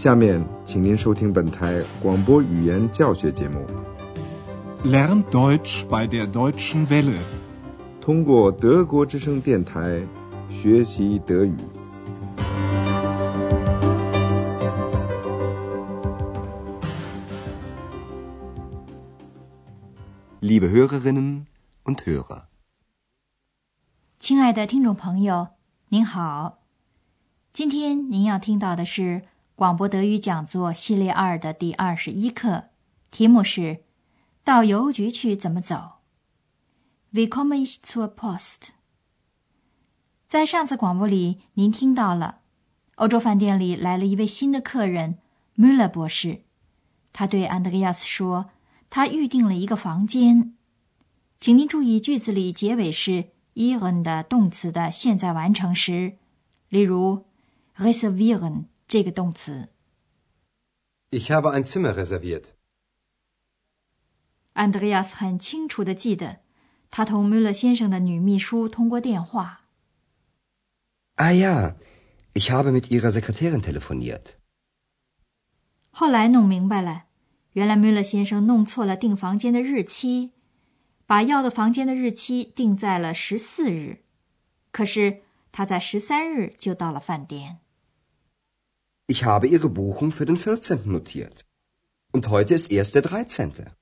下面，请您收听本台广播语言教学节目。Lern Deutsch bei der Deutschen Welle，通过德国之声电台学习德语。Liebe Hörerinnen und Hörer，亲爱的听众朋友，您好。今天您要听到的是广播德语讲座系列二的第二十一课，题目是“到邮局去怎么走”。Wie komme n zur Post？在上次广播里，您听到了欧洲饭店里来了一位新的客人 Müller 博士，他对安德烈亚斯说。他预定了一个房间，请您注意句子里结尾是 ihren 的动词的现在完成时，例如 reservieren 这个动词。Ich habe ein Zimmer reserviert。安德烈亚斯很清楚的记得，他同穆勒先生的女秘书通过电话。Ah ja, ich habe mit ihrer Sekretärin telefoniert。后来弄明白了。原来穆勒先生弄错了订房间的日期，把要的房间的日期定在了十四日，可是他在十三日就到了饭店。Ich habe Ihre Buchung für den 14. notiert. und heute ist erst der dreizehnte.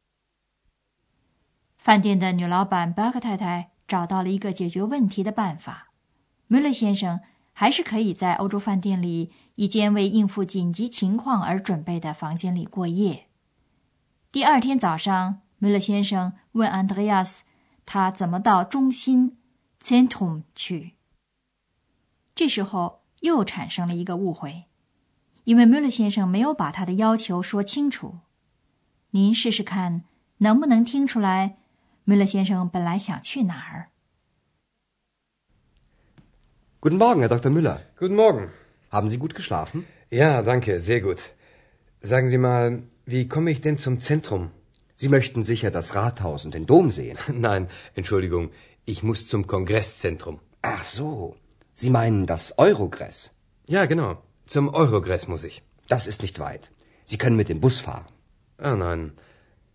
饭店的女老板巴克太太找到了一个解决问题的办法，穆勒先生还是可以在欧洲饭店里一间为应付紧急情况而准备的房间里过夜。第二天早上，梅勒先生问安德烈亚斯：“他怎么到中心 （Zentrum） 去？”这时候又产生了一个误会，因为梅勒先生没有把他的要求说清楚。您试试看，能不能听出来梅勒先生本来想去哪儿？Guten Morgen, Herr Dr. Müller. Guten Morgen. Haben Sie gut geschlafen? Ja, danke, sehr gut. Sagen Sie mal. Wie komme ich denn zum Zentrum? Sie möchten sicher das Rathaus und den Dom sehen. Nein, Entschuldigung, ich muss zum Kongresszentrum. Ach so, Sie meinen das Eurogress? Ja, genau. Zum Eurogress muss ich. Das ist nicht weit. Sie können mit dem Bus fahren. Ah nein.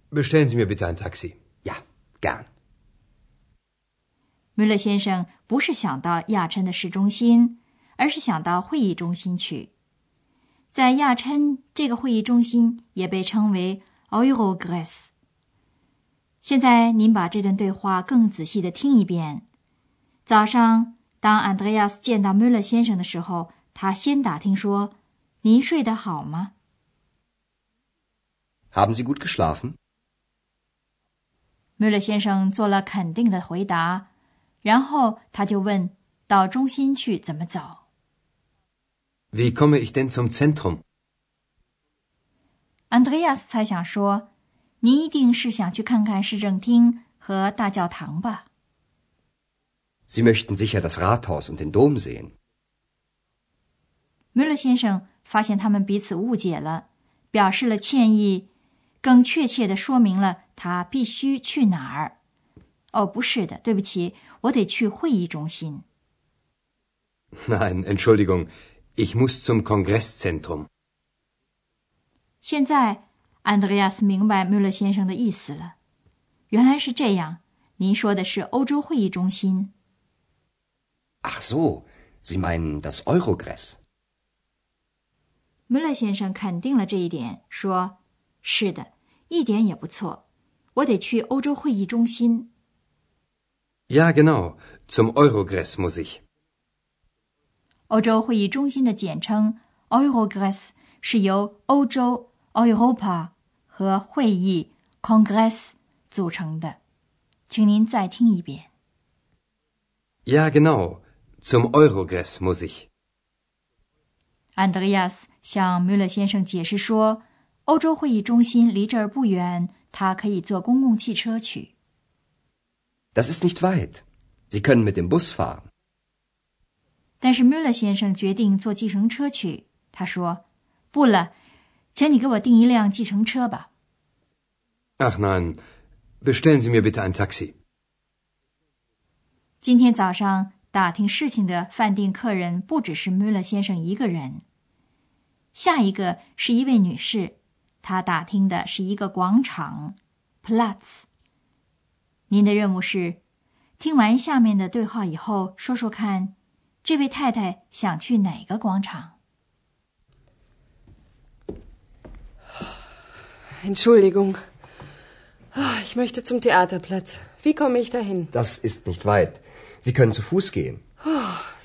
Bestellen Sie mir bitte ein Taxi. Ja, gern. 穆勒先生不是想到亚琛的市中心，而是想到会议中心去。在亚琛这个会议中心也被称为 Eurogress。现在您把这段对话更仔细的听一遍。早上，当安德烈亚斯见到穆勒先生的时候，他先打听说：“您睡得好吗？”Haben Sie gut geschlafen？穆勒先生做了肯定的回答，然后他就问：“到中心去怎么走？” Wie komme ich denn zum Zentrum? Andreas 猜想说：“您一定是想去看看市政厅和大教堂吧？” Sie möchten sicher das Rathaus und den Dom sehen. Müller 先生发现他们彼此误解了，表示了歉意，更确切地说明了他必须去哪儿。哦，不是的，对不起，我得去会议中心。Nein, Entschuldigung. Ich muss zum Kongresszentrum. 现在，安德烈亚斯明白穆勒先生的意思了。原来是这样，您说的是欧洲会议中心。Ach so, Sie meinen das Eurogress? 穆勒先生肯定了这一点，说：“是的，一点也不错。我得去欧洲会议中心。” Ja, genau. Zum Eurogress muss ich. 欧洲会议中心的简称 Eurogress 是由欧洲 Europa 和会议 Congress 组成的。请您再听一遍。Ja, genau. Zum Eurogress muss ich. 安德烈亚斯向穆勒先生解释说，欧洲会议中心离这儿不远，他可以坐公共汽车去。Das ist nicht weit. Sie können mit dem Bus fahren. 但是穆勒先生决定坐计程车去。他说：“不了，请你给我订一辆计程车吧。” Ach nein, bestellen Sie mir bitte ein Taxi. 今天早上打听事情的饭店客人不只是穆勒先生一个人。下一个是一位女士，她打听的是一个广场，Platz。您的任务是，听完下面的对话以后，说说看，这位太太想去哪个广场？Entschuldigung, ich möchte zum Theaterplatz. Wie komme ich dahin? Das ist nicht weit. Sie können zu Fuß gehen.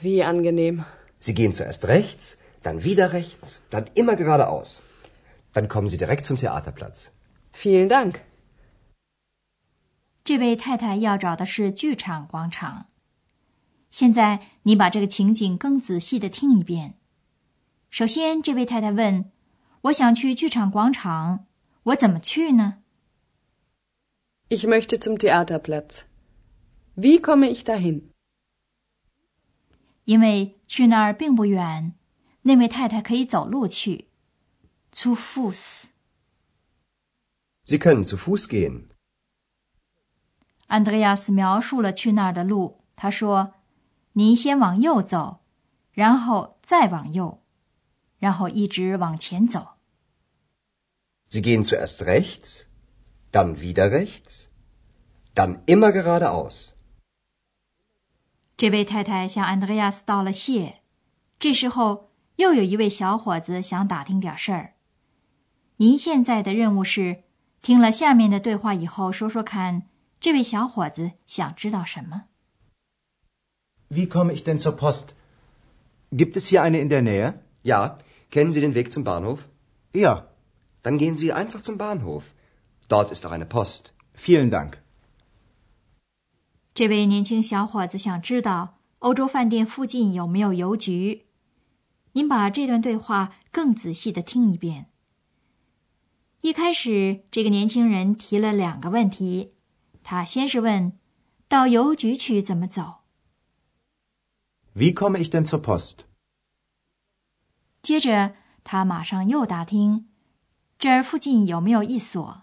Wie angenehm. Sie gehen zuerst rechts, dann wieder rechts, dann immer geradeaus. Dann kommen Sie direkt zum Theaterplatz. Vielen Dank. 这位太太要找的是剧场广场。现在你把这个情景更仔细的听一遍。首先，这位太太问：“我想去剧场广场，我怎么去呢？” Ich möchte zum Theaterplatz. Wie komme ich dahin? 因为去那儿并不远，那位太太可以走路去。Zu Fuß. Sie können zu Fuß gehen. Andreas 描述了去那儿的路。他说：“你先往右走，然后再往右，然后一直往前走。” Sie gehen zuerst rechts, dann wieder rechts, dann immer geradeaus. 这位太太向安德烈亚斯道了谢。这时候，又有一位小伙子想打听点事儿。您现在的任务是，听了下面的对话以后，说说看，这位小伙子想知道什么？Wie komme ich denn zur Post? Gibt es hier eine in der Nähe? Ja. Kennen Sie den Weg zum Bahnhof? Ja. Dann gehen Sie einfach zum Bahnhof. Dort ist auch eine Post. Vielen Dank. 这位年轻小伙子想知道欧洲饭店附近有没有邮局。您把这段对话更仔细的听一遍。一开始，这个年轻人提了两个问题。他先是问：“到邮局去怎么走？”Wie komme ich denn zur Post？接着，他马上又打听：“这儿附近有没有一所？”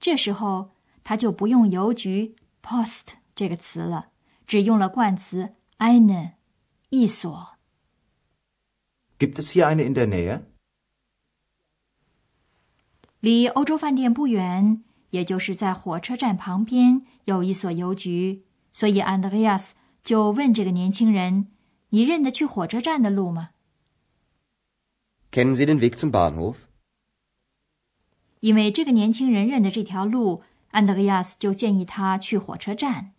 这时候，他就不用邮局。Post 这个词了，只用了冠词 eine，一所。Gibt es hier eine in der Nähe？离欧洲饭店不远，也就是在火车站旁边有一所邮局，所以 Andreas 就问这个年轻人：“你认得去火车站的路吗？”Kennen Sie den Weg zum Bahnhof？因为这个年轻人认得这条路。安德烈亚斯就建议他去火车站。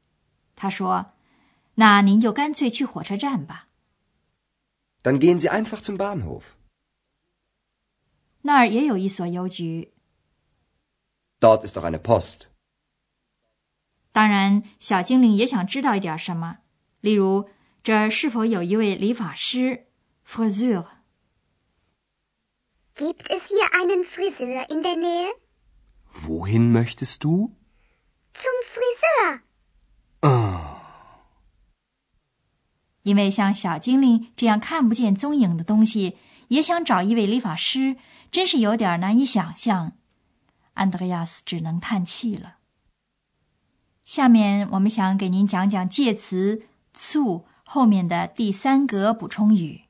他说：“那您就干脆去火车站吧。” Dann gehen Sie einfach zum Bahnhof。那儿也有一所邮局。Dort ist auch eine Post。当然，小精灵也想知道一点什么，例如这儿是否有一位理发师 （Friseur）？Gibt es hier einen Friseur in der Möchtest du? Zum Friseur. 因为像小精灵这样看不见踪影的东西，也想找一位理发师，真是有点难以想象。安德烈亚斯只能叹气了。下面我们想给您讲讲介词 “zu” 后面的第三格补充语。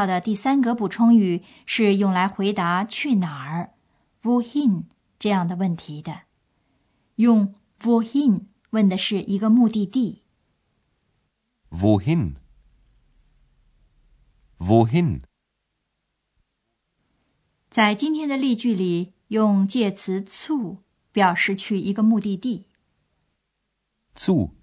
到的第三个补充语是用来回答去哪儿 （wohin） 这样的问题的。用 wohin 问的是一个目的地。wohin？wohin？在今天的例句里，用介词 zu 表示去一个目的地。zu，zu。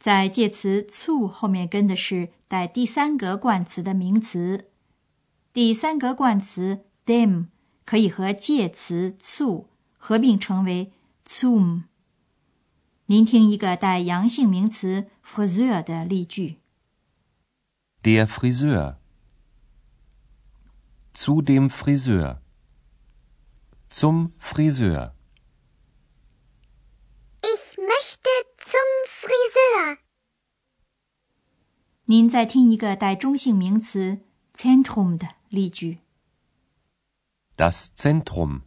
在介词 to 后面跟的是带第三格冠词的名词，第三格冠词 “them” 可以和介词 to 合并成为 “zum”。您听一个带阳性名词 “friseur” 的例句：Der Friseur zu dem Friseur zum Friseur。您再听一个带中性名词 Zentrum 的例句。Das Zentrum.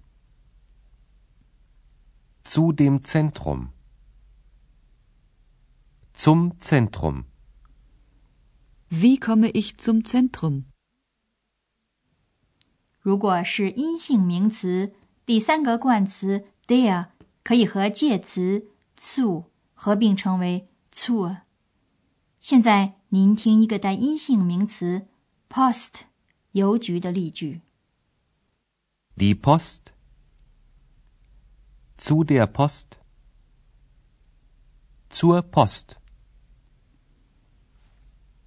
Zu dem Zentrum. Zum Zentrum. Wie komme ich zum Zentrum? 如果是阴性名词，第三个冠词 der 可以和介词 zu 合并成为 zur。现在您听一个带阴性名词 post 邮局的例句。 Die Post. Zu der Post. Zur Post.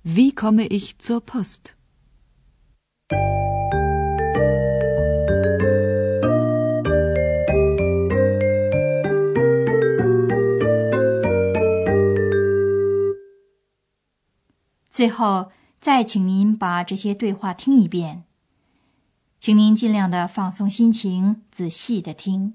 Wie komme ich zur Post? 最后，再请您把这些对话听一遍，请您尽量的放松心情，仔细的听。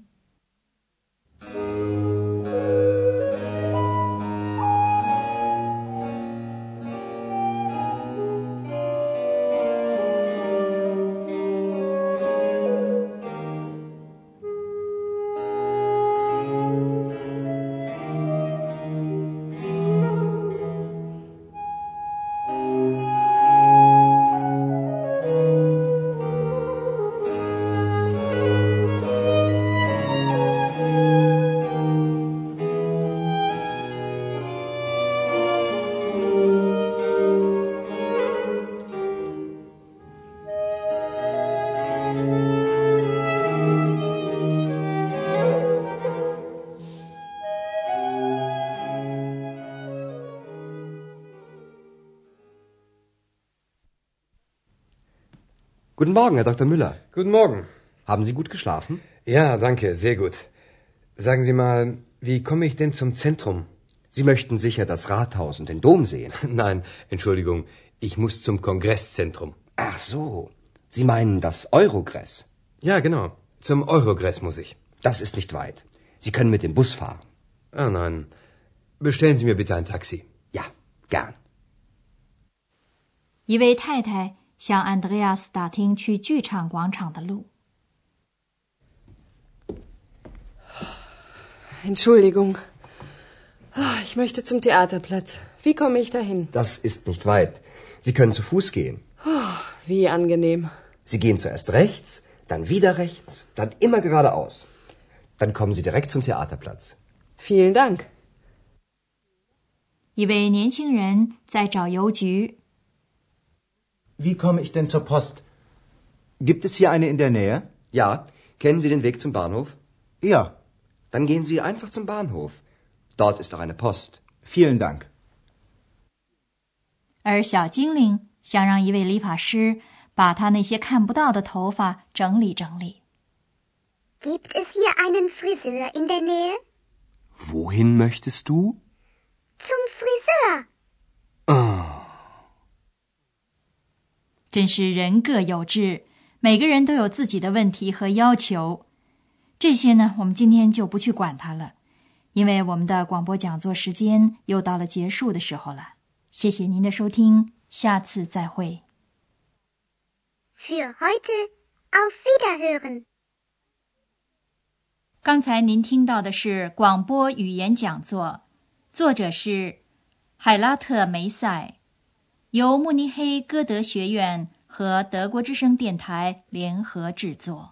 Guten Morgen, Herr Dr. Müller. Guten Morgen. Haben Sie gut geschlafen? Ja, danke, sehr gut. Sagen Sie mal, wie komme ich denn zum Zentrum? Sie möchten sicher das Rathaus und den Dom sehen. Nein, Entschuldigung, ich muss zum Kongresszentrum. Ach so. Sie meinen das Eurogress. Ja, genau. Zum Eurogress muss ich. Das ist nicht weit. Sie können mit dem Bus fahren. Ah, nein. Bestellen Sie mir bitte ein Taxi. Ja, gern. 一位太太 向安德烈亚斯打听去剧场广场的路。 Entschuldigung. Ah, Ich möchte zum Theaterplatz. Wie komme ich dahin? Das ist nicht weit. Sie können zu Fuß gehen. Wie angenehm. Sie gehen zuerst rechts, dann wieder rechts, dann immer geradeaus. Dann kommen Sie direkt zum Theaterplatz. Vielen Dank. 一位年轻人在找邮局， Wie komme ich denn zur Post? Gibt es hier eine in der Nähe? Ja, kennen Sie den Weg zum Bahnhof? Ja, Dann gehen Sie einfach zum Bahnhof. Dort ist auch eine Post. vielen Dank. 而小精灵想让一位理发师把他那些看不到的头发整理整理。 Gibt es hier einen Friseur in der Nähe? Wohin möchtest du? Zum Friseur. 真是人各有志，每个人都有自己的问题和要求。这些呢，我们今天就不去管它了，因为我们的广播讲座时间又到了结束的时候了。谢谢您的收听，下次再会。Für heute auf Wiederhören. 刚才您听到的是广播语言讲座，作者是海拉特梅塞，由慕尼黑歌德学院和德国之声电台联合制作。